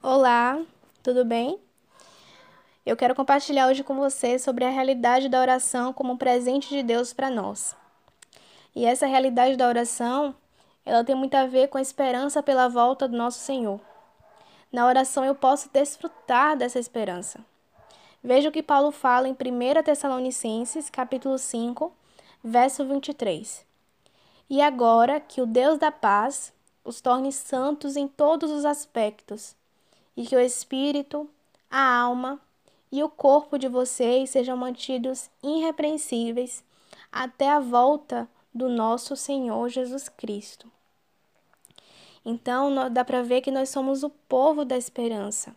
Olá, tudo bem? Eu quero compartilhar hoje com você sobre a realidade da oração como um presente de Deus para nós. E essa realidade da oração, ela tem muito a ver com a esperança pela volta do nosso Senhor. Na oração eu posso desfrutar dessa esperança. Veja o que Paulo fala em 1 Tessalonicenses, capítulo 5, verso 23. E agora que o Deus da paz os torne santos em todos os aspectos, e que o espírito, a alma e o corpo de vocês sejam mantidos irrepreensíveis até a volta do nosso Senhor Jesus Cristo. Então, dá para ver que nós somos o povo da esperança,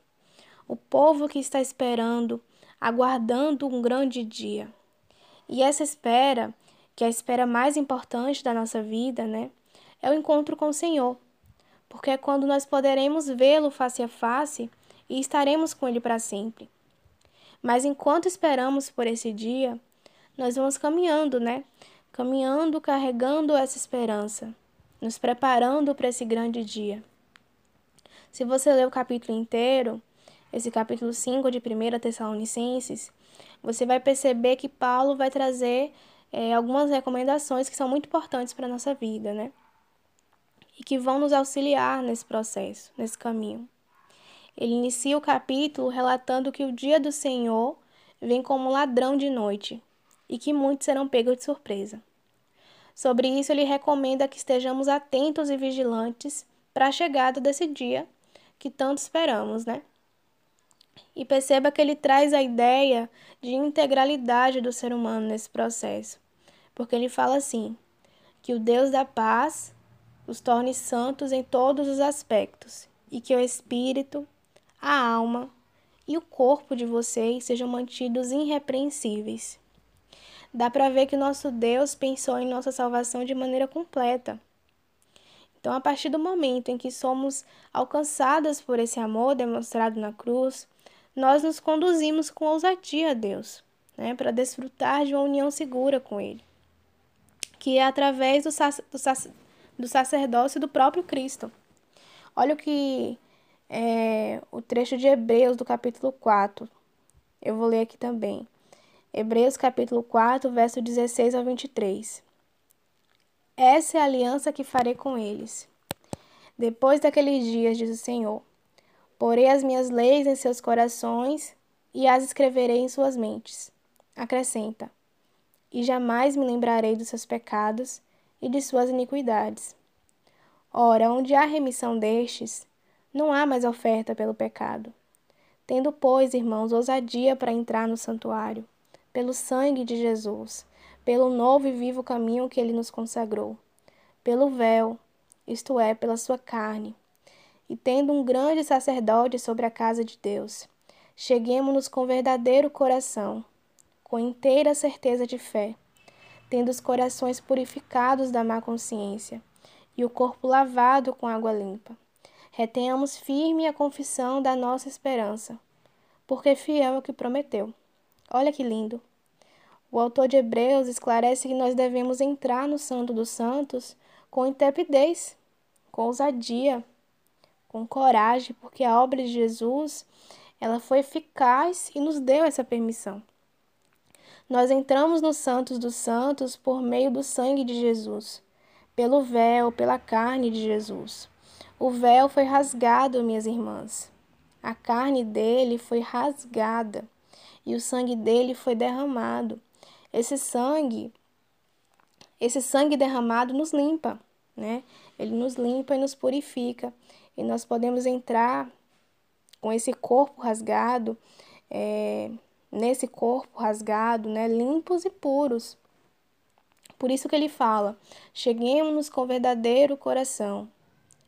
o povo que está esperando, aguardando um grande dia. E essa espera, que é a espera mais importante da nossa vida, né, é o encontro com o Senhor, porque é quando nós poderemos vê-lo face a face e estaremos com ele para sempre. Mas enquanto esperamos por esse dia, nós vamos caminhando, né? Caminhando, carregando essa esperança, nos preparando para esse grande dia. Se você ler o capítulo inteiro, esse capítulo 5 de 1 Tessalonicenses, você vai perceber que Paulo vai trazer é, algumas recomendações que são muito importantes para a nossa vida, né? E que vão nos auxiliar nesse processo, nesse caminho. Ele inicia o capítulo relatando que o dia do Senhor vem como ladrão de noite e que muitos serão pegos de surpresa. Sobre isso, ele recomenda que estejamos atentos e vigilantes para a chegada desse dia que tanto esperamos, né? E perceba que ele traz a ideia de integralidade do ser humano nesse processo, porque ele fala assim: que o Deus da paz os torne santos em todos os aspectos e que o espírito, a alma e o corpo de vocês sejam mantidos irrepreensíveis. Dá para ver que nosso Deus pensou em nossa salvação de maneira completa. Então, a partir do momento em que somos alcançadas por esse amor demonstrado na cruz, nós nos conduzimos com ousadia a Deus, né, para desfrutar de uma união segura com Ele, que é através do, sac do, sac do sacerdócio do próprio Cristo. Olha o que é, o trecho de Hebreus do capítulo 4. Eu vou ler aqui também. Hebreus capítulo 4, verso 16 a 23. Essa é a aliança que farei com eles. Depois daqueles dias, diz o Senhor, porei as minhas leis em seus corações e as escreverei em suas mentes. Acrescenta: E jamais me lembrarei dos seus pecados e de suas iniquidades. Ora, onde há remissão destes, não há mais oferta pelo pecado. Tendo, pois, irmãos, ousadia para entrar no santuário, pelo sangue de Jesus, pelo novo e vivo caminho que ele nos consagrou, pelo véu, isto é, pela sua carne, e tendo um grande sacerdote sobre a casa de Deus, cheguemos-nos com verdadeiro coração, com inteira certeza de fé, tendo os corações purificados da má consciência e o corpo lavado com água limpa retenhamos firme a confissão da nossa esperança, porque fiel é o que prometeu. Olha que lindo! O autor de Hebreus esclarece que nós devemos entrar no Santo dos Santos com intrepidez, com ousadia, com coragem, porque a obra de Jesus ela foi eficaz e nos deu essa permissão. Nós entramos no Santos dos Santos por meio do sangue de Jesus, pelo véu, pela carne de Jesus. O véu foi rasgado, minhas irmãs. A carne dele foi rasgada e o sangue dele foi derramado. Esse sangue, esse sangue derramado nos limpa, né? Ele nos limpa e nos purifica. E nós podemos entrar com esse corpo rasgado, é, nesse corpo rasgado, né? Limpos e puros. Por isso que ele fala: cheguemos com verdadeiro coração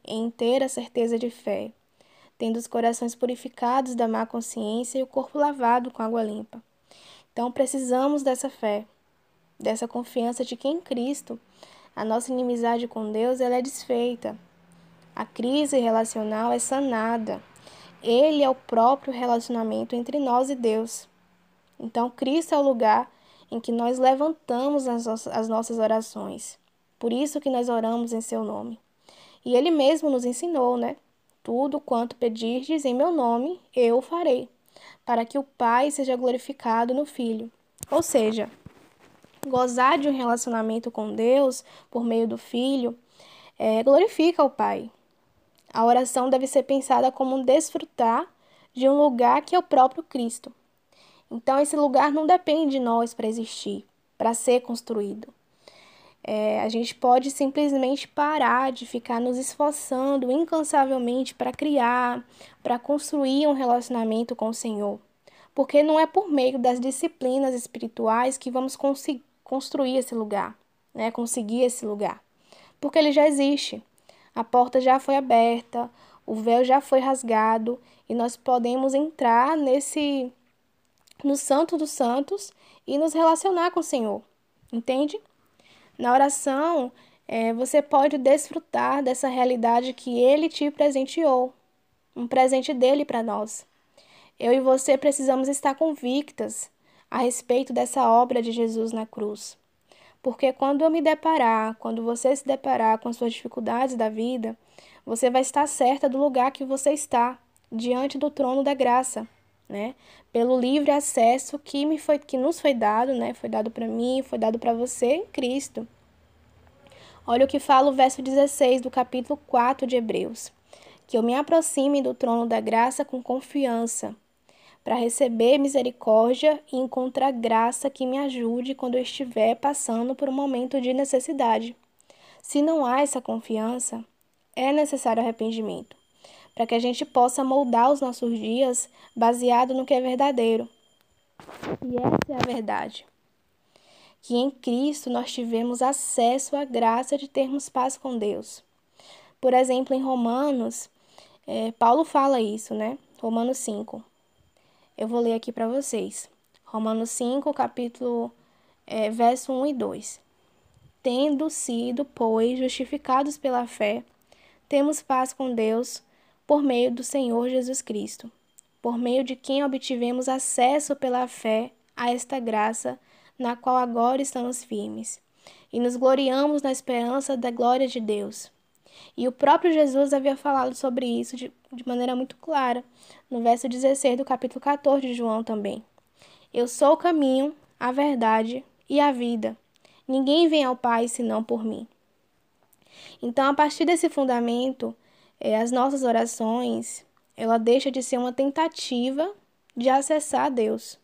em inteira certeza de fé, tendo os corações purificados da má consciência e o corpo lavado com água limpa. Então precisamos dessa fé, dessa confiança de que em Cristo a nossa inimizade com Deus ela é desfeita. A crise relacional é sanada. Ele é o próprio relacionamento entre nós e Deus. Então, Cristo é o lugar em que nós levantamos as nossas orações. Por isso que nós oramos em seu nome. E ele mesmo nos ensinou, né? tudo quanto pedirdes em meu nome, eu farei, para que o Pai seja glorificado no Filho. Ou seja, gozar de um relacionamento com Deus por meio do Filho é, glorifica o Pai. A oração deve ser pensada como um desfrutar de um lugar que é o próprio Cristo. Então, esse lugar não depende de nós para existir, para ser construído. É, a gente pode simplesmente parar de ficar nos esforçando incansavelmente para criar, para construir um relacionamento com o Senhor. Porque não é por meio das disciplinas espirituais que vamos construir esse lugar, né? conseguir esse lugar. Porque ele já existe. A porta já foi aberta, o véu já foi rasgado e nós podemos entrar nesse no Santo dos Santos e nos relacionar com o Senhor. Entende? Na oração, é, você pode desfrutar dessa realidade que Ele te presenteou, um presente dele para nós. Eu e você precisamos estar convictas a respeito dessa obra de Jesus na cruz. Porque quando eu me deparar, quando você se deparar com as suas dificuldades da vida, você vai estar certa do lugar que você está, diante do trono da graça, né? Pelo livre acesso que me foi que nos foi dado, né? Foi dado para mim, foi dado para você em Cristo. Olha o que fala o verso 16 do capítulo 4 de Hebreus. Que eu me aproxime do trono da graça com confiança, para receber misericórdia e encontrar graça que me ajude quando eu estiver passando por um momento de necessidade. Se não há essa confiança, é necessário arrependimento para que a gente possa moldar os nossos dias baseado no que é verdadeiro. E essa é a verdade. Que em Cristo nós tivemos acesso à graça de termos paz com Deus. Por exemplo, em Romanos, é, Paulo fala isso, né? Romanos 5. Eu vou ler aqui para vocês. Romanos 5, capítulo, é, verso 1 e 2. Tendo sido, pois, justificados pela fé, temos paz com Deus por meio do Senhor Jesus Cristo, por meio de quem obtivemos acesso pela fé a esta graça, na qual agora estamos firmes, e nos gloriamos na esperança da glória de Deus. E o próprio Jesus havia falado sobre isso de, de maneira muito clara, no verso 16 do capítulo 14 de João também. Eu sou o caminho, a verdade e a vida. Ninguém vem ao Pai senão por mim. Então, a partir desse fundamento, é, as nossas orações, ela deixa de ser uma tentativa de acessar a Deus,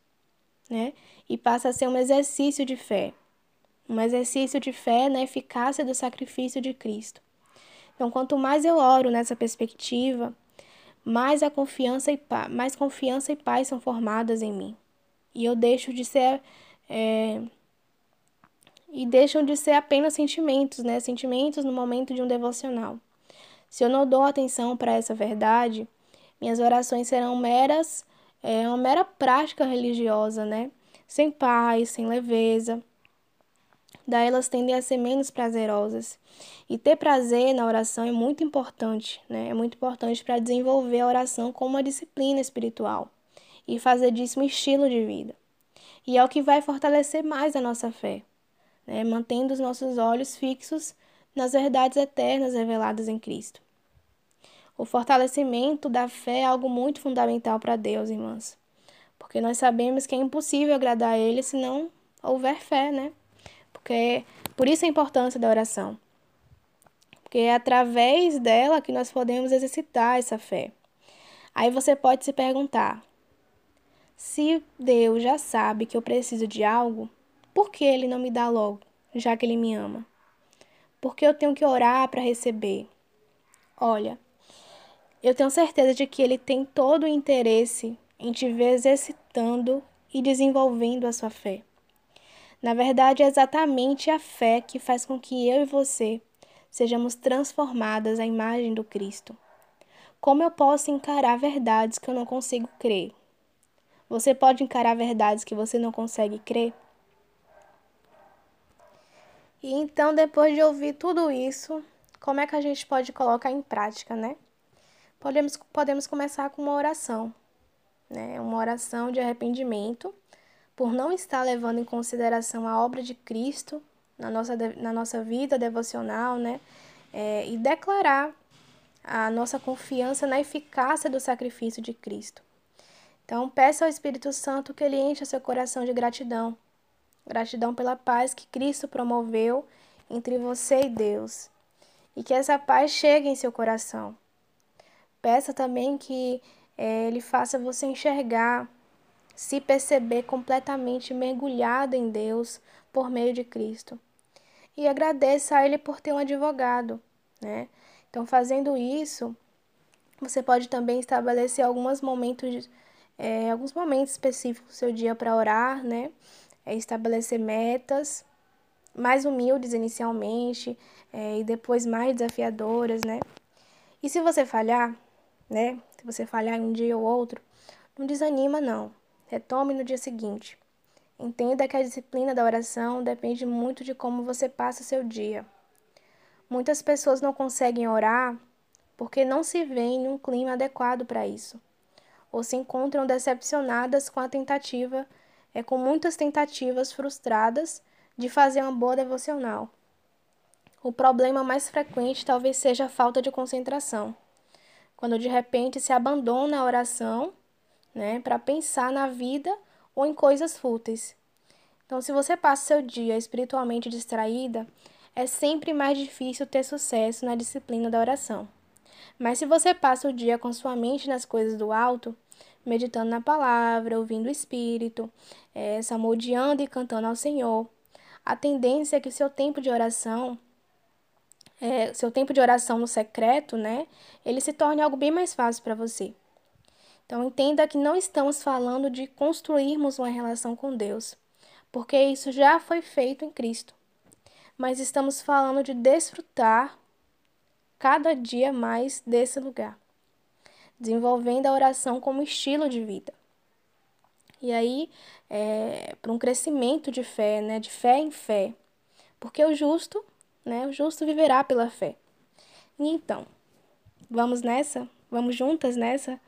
né? E passa a ser um exercício de fé. Um exercício de fé na eficácia do sacrifício de Cristo. Então, quanto mais eu oro nessa perspectiva, mais a confiança e mais confiança e paz são formadas em mim. E eu deixo de ser é, e deixam de ser apenas sentimentos, né? Sentimentos no momento de um devocional. Se eu não dou atenção para essa verdade, minhas orações serão meras, é, uma mera prática religiosa, né? Sem paz, sem leveza. Daí elas tendem a ser menos prazerosas. E ter prazer na oração é muito importante, né? É muito importante para desenvolver a oração como uma disciplina espiritual e fazer disso um estilo de vida. E é o que vai fortalecer mais a nossa fé, né? mantendo os nossos olhos fixos nas verdades eternas reveladas em Cristo. O fortalecimento da fé é algo muito fundamental para Deus, irmãs. Porque nós sabemos que é impossível agradar a Ele se não houver fé, né? Porque por isso a importância da oração. Porque é através dela que nós podemos exercitar essa fé. Aí você pode se perguntar: se Deus já sabe que eu preciso de algo, por que ele não me dá logo, já que ele me ama? Porque eu tenho que orar para receber. Olha, eu tenho certeza de que ele tem todo o interesse em te ver exercitando e desenvolvendo a sua fé. Na verdade, é exatamente a fé que faz com que eu e você sejamos transformadas à imagem do Cristo. Como eu posso encarar verdades que eu não consigo crer? Você pode encarar verdades que você não consegue crer? E então, depois de ouvir tudo isso, como é que a gente pode colocar em prática, né? Podemos, podemos começar com uma oração, né? Uma oração de arrependimento por não estar levando em consideração a obra de Cristo na nossa, na nossa vida devocional, né? É, e declarar a nossa confiança na eficácia do sacrifício de Cristo. Então, peça ao Espírito Santo que ele encha seu coração de gratidão. Gratidão pela paz que Cristo promoveu entre você e Deus. E que essa paz chegue em seu coração. Peça também que é, ele faça você enxergar, se perceber completamente mergulhado em Deus por meio de Cristo. E agradeça a Ele por ter um advogado, né? Então, fazendo isso, você pode também estabelecer alguns momentos, é, alguns momentos específicos do seu dia para orar, né? É estabelecer metas mais humildes inicialmente é, e depois mais desafiadoras, né? E se você falhar, né? Se você falhar um dia ou outro, não desanima não. Retome no dia seguinte. Entenda que a disciplina da oração depende muito de como você passa o seu dia. Muitas pessoas não conseguem orar porque não se veem em um clima adequado para isso, ou se encontram decepcionadas com a tentativa, é com muitas tentativas frustradas de fazer uma boa devocional. O problema mais frequente talvez seja a falta de concentração, quando de repente se abandona a oração, né, para pensar na vida ou em coisas fúteis. Então, se você passa seu dia espiritualmente distraída, é sempre mais difícil ter sucesso na disciplina da oração. Mas se você passa o dia com sua mente nas coisas do alto, meditando na palavra, ouvindo o Espírito, é, e cantando ao Senhor, a tendência é que seu tempo de oração, é, seu tempo de oração no secreto, né, ele se torne algo bem mais fácil para você. Então entenda que não estamos falando de construirmos uma relação com Deus, porque isso já foi feito em Cristo. Mas estamos falando de desfrutar cada dia mais desse lugar, desenvolvendo a oração como estilo de vida. E aí, é, para um crescimento de fé, né, de fé em fé, porque o justo, né, o justo viverá pela fé. E então, vamos nessa? Vamos juntas nessa?